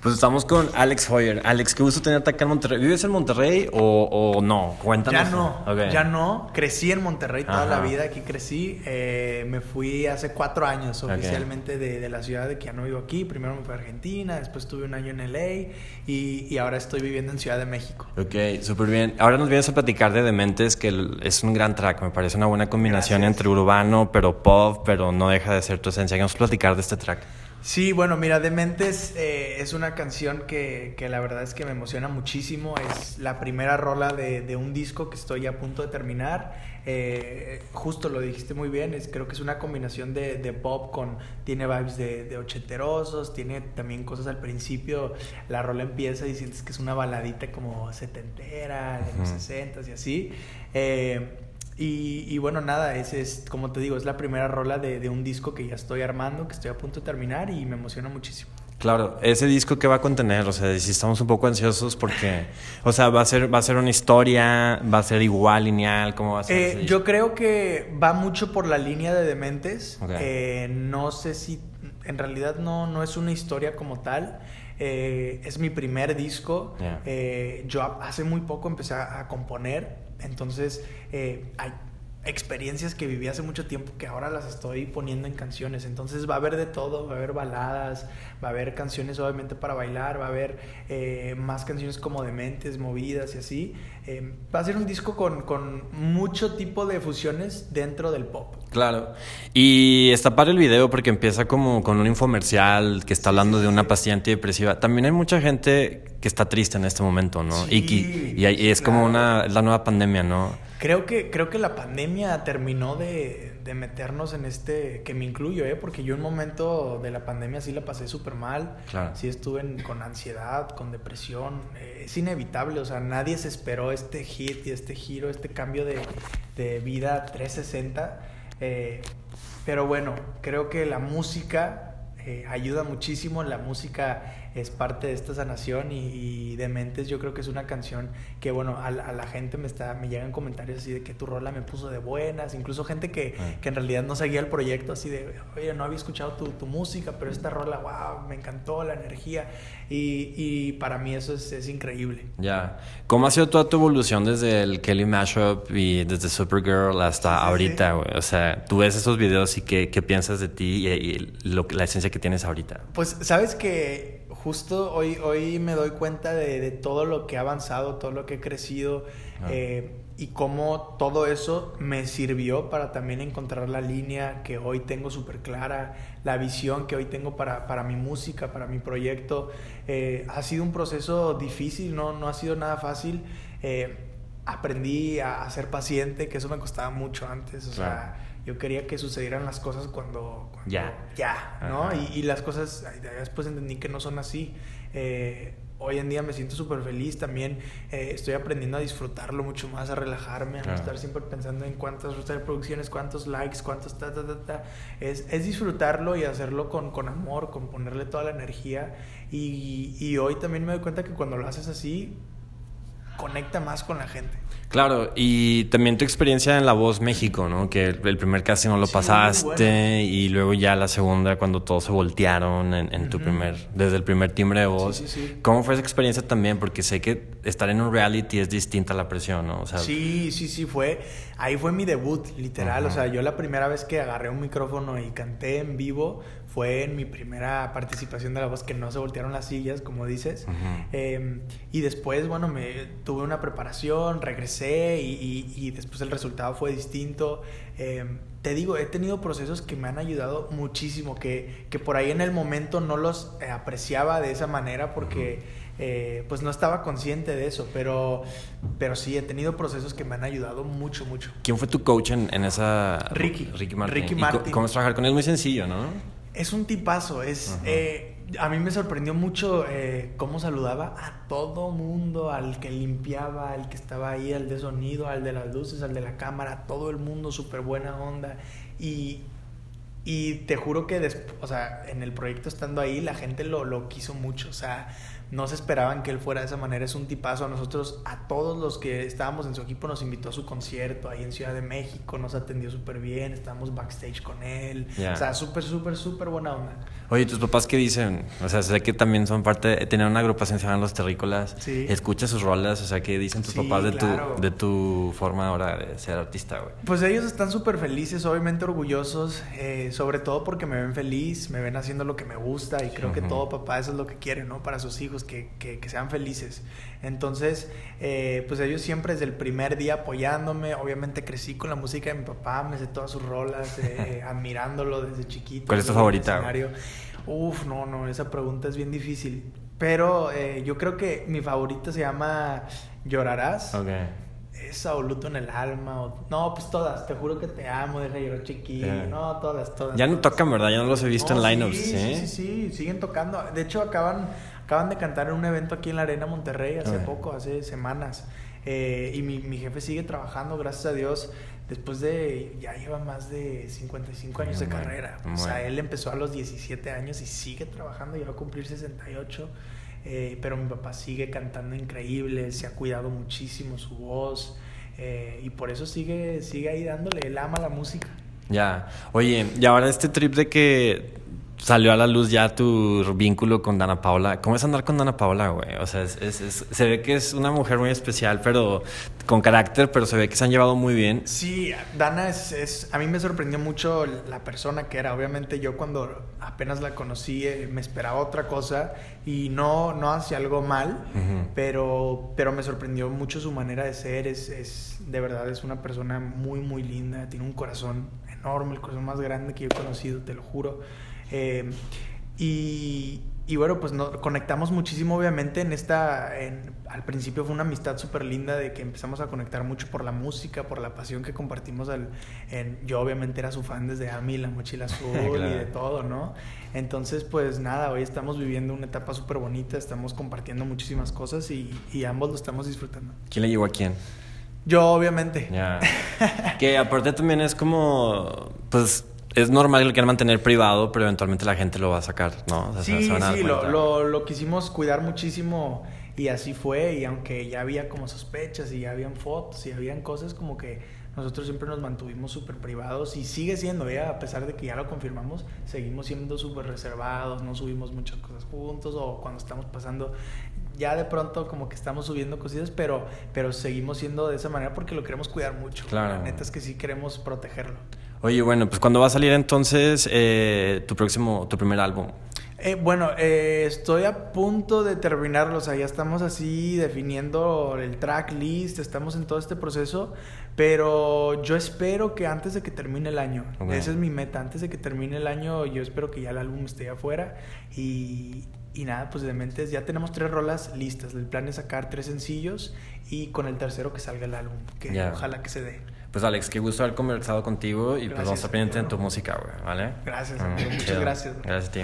Pues estamos con Alex Hoyer. Alex, qué gusto tenerte acá en Monterrey. ¿Vives en Monterrey o, o no? Cuéntanos. Ya no, ya no. Crecí en Monterrey toda la vida, aquí crecí. Eh, me fui hace cuatro años oficialmente de, de, la ciudad de que ya no vivo aquí. Primero me fui a Argentina, después estuve un año en LA y, y ahora estoy viviendo en Ciudad de México. Ok, súper bien. Ahora nos vienes a platicar de Dementes, que es un gran track. Me parece una buena combinación entre urbano, pero pop, pero no deja de ser tu esencia. Vamos a platicar de este track. Sí, bueno, mira, Dementes eh, es una canción que, que, la verdad es que me emociona muchísimo. Es la primera rola de, de un disco que estoy a punto de terminar. Eh, justo lo dijiste muy bien, es, creo que es una combinación de, de pop con, tiene vibes de, de, ochenterosos, tiene también cosas al principio, la rola empieza y sientes que es una baladita como setentera, de los sesentas y así. Eh, y, bueno, nada, ese es, como te digo, es la primera rola de, un disco que ya estoy armando, que estoy a punto de terminar y me emociona muchísimo. Claro, ese disco que va a contener, o sea, si estamos un poco ansiosos porque, o sea, va a ser, va a ser una historia, va a ser igual, lineal, ¿cómo va a ser? Eh, yo creo que va mucho por la línea de Dementes. Eh, no sé si, en realidad no, no es una historia como tal. Eh, es mi primer disco. yo hace muy poco empecé a componer entonces, eh, hay experiencias que viví hace mucho tiempo que ahora las estoy poniendo en canciones. Entonces va a haber de todo, va a haber baladas, va a haber canciones obviamente para bailar, va a haber eh, más canciones como dementes, movidas y así. Eh, va a ser un disco con, con, mucho tipo de fusiones dentro del pop. Claro. Y está para el video porque empieza como con un infomercial que está hablando de una paciente depresiva. También hay mucha gente que está triste en este momento, ¿no? y, y, es como una, la nueva pandemia, ¿no? Creo que, creo que la pandemia terminó de, de meternos en este, que me incluyo, ¿eh? Porque yo en un momento de la pandemia sí la pasé súper mal. Claro. Sí estuve con ansiedad, con depresión. Eh, es inevitable, o sea, nadie se esperó este hit y este giro, este cambio de, de vida 360. Eh, pero bueno, creo que la música eh, ayuda muchísimo. La música es parte de esta sanación y, de Dementes yo creo que es una canción que, bueno, a, la gente me, está, me llegan comentarios así de que tu rola me puso de buenas, incluso gente que, ah. que en realidad no seguía el proyecto así de, oye, no había escuchado tu, tu música, pero esta rola, wow, me encantó la energía y, y para mí eso es, es increíble. Ya, ¿cómo ha sido toda tu evolución desde el Kelly Mashup y desde Supergirl hasta ahorita, güey? O sea, tú ves esos videos y qué, qué piensas de ti y, lo, la esencia que tienes ahorita. Pues, sabes que justo hoy, hoy me doy cuenta de, todo lo que ha avanzado, todo lo que he crecido ah. eh, y cómo todo eso me sirvió para también encontrar la línea que hoy tengo súper clara, la visión que hoy tengo para, para mi música, para mi proyecto. Eh, ha sido un proceso difícil, no, no ha sido nada fácil. Eh, aprendí a, ser paciente, que eso me costaba mucho antes. O sea, yo quería que sucedieran las cosas cuando, ya, ya, ¿no? Y, y, las cosas, después entendí que no son así. Eh, hoy en día me siento súper feliz también. Eh, estoy aprendiendo a disfrutarlo mucho más, a relajarme, a no estar siempre pensando en cuántas reproducciones, cuántos likes, cuántos ta, ta, ta, ta. Es, es disfrutarlo y hacerlo con, con, amor, con ponerle toda la energía. Y, y hoy también me doy cuenta que cuando lo haces así, conecta más con la gente. Claro, y también tu experiencia en La Voz México, ¿no? Que el primer casting no lo pasaste y luego ya la segunda cuando todos se voltearon en, tu primer, desde el primer timbre de voz. Sí, ¿Cómo fue esa experiencia también? Porque sé que estar en un reality es distinta a la presión, ¿no? O sea, sí, sí, sí, fue, ahí fue mi debut, literal. O sea, yo la primera vez que agarré un micrófono y canté en vivo fue en mi primera participación de La Voz, que no se voltearon las sillas, como dices. Em, y después, bueno, me tuve una preparación, regresé y, después el resultado fue distinto. Em, te digo, he tenido procesos que me han ayudado muchísimo, que, que por ahí en el momento no los eh, apreciaba de esa manera porque... Eh, pues no estaba consciente de eso, pero, pero sí, he tenido procesos que me han ayudado mucho, mucho. ¿Quién fue tu coach en, esa... Ricky. Ricky Martin. ¿Cómo es trabajar con él? Es muy sencillo, ¿no? Es un tipazo, es a mí me sorprendió mucho eh, cómo saludaba a todo mundo, al que limpiaba, al que estaba ahí, al de sonido, al de las luces, al de la cámara, todo el mundo súper buena onda. Y, y te juro que, o sea, en el proyecto estando ahí, la gente lo, lo quiso mucho. O sea, no se esperaban que él fuera de esa manera. Es un tipazo. A nosotros, a todos los que estábamos en su equipo, nos invitó a su concierto ahí en Ciudad de México. Nos atendió súper bien. Estábamos backstage con él. O sea, súper, súper, súper buena onda. Oye, ¿tus papás qué dicen? O sea, sé que también son parte de tener una agrupación se llaman Los Terrícolas. Sí. Escucha sus rolas. O sea, ¿qué dicen tus papás de, tu, de tu forma ahora de ser artista, güey? Pues ellos están súper felices, obviamente orgullosos. Eh, sobre todo porque me ven feliz, me ven haciendo lo que me gusta. Y creo que todo papá eso es lo que quiere, ¿no? Para sus hijos que, sean felices. Entonces, eh, pues ellos siempre desde el primer día apoyándome, obviamente crecí con la música de mi papá, me sé todas sus rolas, eh, admirándolo desde chiquito. ¿Cuál es tu favorita? Uf, no, no, esa pregunta es bien difícil. Pero eh, yo creo que mi favorita se llama Llorarás. Ok esa o Luto en el alma. O... No, pues todas. Te juro que te amo, deja llorar chiquillo. No, todas, todas. Ya no tocan, ¿verdad? Ya no los he visto en lineups. Sí, sí, sí, sí, siguen tocando. De hecho, acaban, acaban de cantar en un evento aquí en la Arena Monterrey hace poco, hace semanas. Eh, y mi, mi, jefe sigue trabajando, gracias a Dios, después de, ya lleva más de 55 años de carrera. O sea, él empezó a los 17 años y sigue trabajando, ya va a cumplir 68. Eh, pero mi papá sigue cantando increíble, se ha cuidado muchísimo su voz eh, y por eso sigue, sigue ahí dándole, él ama la música. Ya, oye, y ahora este trip de que salió a la luz ya tu vínculo con Dana Paula. ¿Cómo es andar con Dana Paula, güey? O sea, se ve que es una mujer muy especial, pero con carácter, pero se ve que se han llevado muy bien. Sí, Dana es, a mí me sorprendió mucho la persona que era. Obviamente yo cuando apenas la conocí eh, me esperaba otra cosa y no, no hacía algo mal, pero, pero me sorprendió mucho su manera de ser. Es, es, de verdad, es una persona muy, muy linda. Tiene un corazón enorme, el corazón más grande que yo he conocido, te lo juro. Eh, y, y, bueno, pues nos conectamos muchísimo, obviamente, en esta, en, al principio fue una amistad súper linda de que empezamos a conectar mucho por la música, por la pasión que compartimos. Al, en, yo obviamente era su fan desde Ami, la mochila azul y de todo, ¿no? Entonces, pues nada, hoy estamos viviendo una etapa súper bonita, estamos compartiendo muchísimas cosas y, y, ambos lo estamos disfrutando. ¿Quién le llevó a quién? Yo, obviamente. que aparte también es como, pues es normal que lo quieran mantener privado, pero eventualmente la gente lo va a sacar, ¿no? sí, sí, lo, lo, quisimos cuidar muchísimo y así fue. Y aunque ya había como sospechas y ya habían fotos y habían cosas como que nosotros siempre nos mantuvimos súper privados y sigue siendo, ¿eh? a pesar de que ya lo confirmamos, seguimos siendo súper reservados, no subimos muchas cosas juntos o cuando estamos pasando, ya de pronto como que estamos subiendo cositas, pero, pero seguimos siendo de esa manera porque lo queremos cuidar mucho. Claro. La neta es que sí queremos protegerlo. Oye, bueno, pues cuando va a salir entonces eh, tu próximo, tu primer álbum? Eh, bueno, eh, estoy a punto de terminarlo, o sea, ya estamos así definiendo el track list, estamos en todo este proceso, pero yo espero que antes de que termine el año, esa es mi meta, antes de que termine el año yo espero que ya el álbum esté afuera y, y nada, pues de mentes ya tenemos tres rolas listas, el plan es sacar tres sencillos y con el tercero que salga el álbum, que ojalá que se dé. Pues Alex, qué gusto haber conversado contigo y pues vamos a estar pendientes en tu música, güey, ¿vale? Gracias, mm, muchas gracias. Gracias a ti.